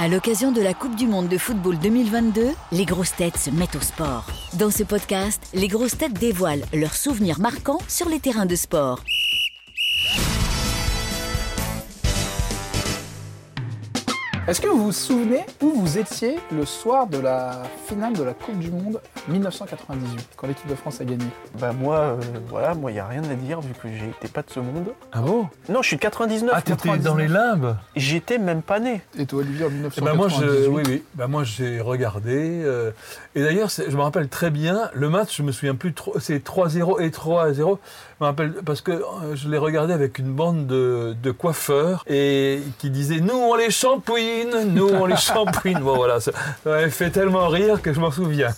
À l'occasion de la Coupe du Monde de football 2022, les grosses têtes se mettent au sport. Dans ce podcast, les grosses têtes dévoilent leurs souvenirs marquants sur les terrains de sport. Est-ce que vous vous souvenez où vous étiez le soir de la finale de la Coupe du Monde 1998, quand l'équipe de France a gagné? Bah moi, euh, voilà, moi, il n'y a rien à dire vu que j'étais pas de ce monde. Ah bon? Non, je suis de 99. Ah, t'étais 99. dans les limbes? J'étais même pas né. Et toi, Olivier, en Eh 1998 ben moi, je, oui, oui. Ben moi, j'ai regardé. euh, et d'ailleurs, je me rappelle très bien, le match, je me souviens plus trop, c'est 3-0 et 3-0. Je me rappelle parce que euh, je l'ai regardé avec une bande de, de coiffeurs et qui disaient Nous, on les nous, on les shampouine. Bon, voilà, ça, m'avait fait tellement rire que je m'en souviens.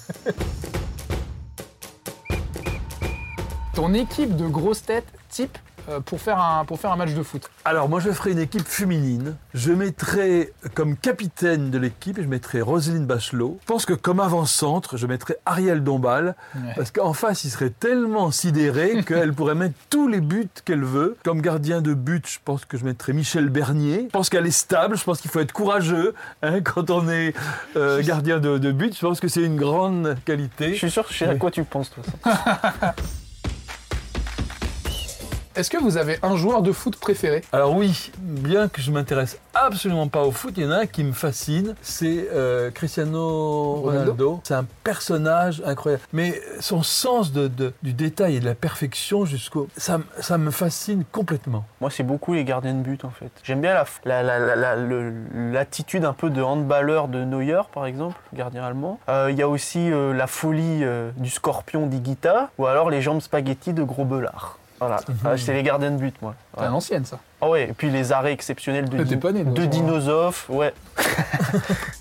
Ton équipe de grosses têtes type pour, faire un, pour faire un match de foot. Alors, moi, je ferai une équipe féminine. Je mettrai comme capitaine de l'équipe, je mettrai Roselyne Bachelot. Je pense que comme avant-centre, je mettrai Ariel Dombal. Ouais. Parce qu'en face, il serait tellement sidéré qu'elle pourrait mettre tous les buts qu'elle veut. Comme gardien de but, je pense que je mettrais Michel Bernier. Je pense qu'elle est stable. Je pense qu'il faut être courageux hein, quand on est euh, gardien de, de but. Je pense que c'est une grande Je qualité. suis sûr que je sais à quoi tu penses, toi. Est-ce que vous avez un joueur de foot préféré? Alors oui, bien que je m'intéresse absolument pas au foot, il y en a un qui me fascine, c'est euh, Cristiano Ronaldo. Ronaldo. C'est un personnage incroyable. Mais son sens de, de- du détail et de la perfection jusqu'au... Ça, me fascine complètement. Moi, c'est beaucoup les gardiens de but, en fait. J'aime bien la- la- la- la- la- le- l'attitude un peu de handballeur de Neuer, par exemple, gardien allemand. Euh, Il y a aussi euh, la folie euh, du scorpion d'Iguita, ou alors les jambes spaghetti de Gros Belard. Voilà, Ah, c'est les gardiens de but, moi. C'est Ouais. à l'ancienne, ça. Ah ouais, et puis les arrêts exceptionnels de, Di- de crois. Dinosof, ouais.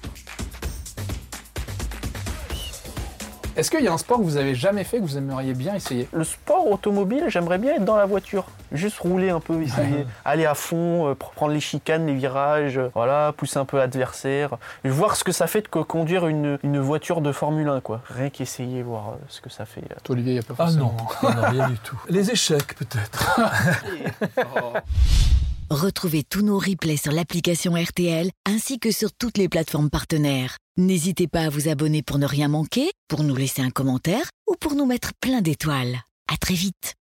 Est-ce qu'il y a un sport que vous avez jamais fait que vous aimeriez bien essayer? Le sport automobile, j'aimerais bien être dans la voiture. Juste rouler un peu, essayer. Aller à fond, euh, pr- prendre les chicanes, les virages, euh, voilà, pousser un peu l'adversaire. Voir ce que ça fait de co- conduire une, une voiture de Formule 1, quoi. Rien qu'essayer, voir euh, ce que ça fait. euh. Toi, Olivier, il n'y a pas Ah forcément. non, non, non, rien du tout. Les échecs peut-être. Retrouvez tous nos replays sur l'application RTL ainsi que sur toutes les plateformes partenaires. N'hésitez pas à vous abonner pour ne rien manquer, pour nous laisser un commentaire ou pour nous mettre plein d'étoiles. À très vite.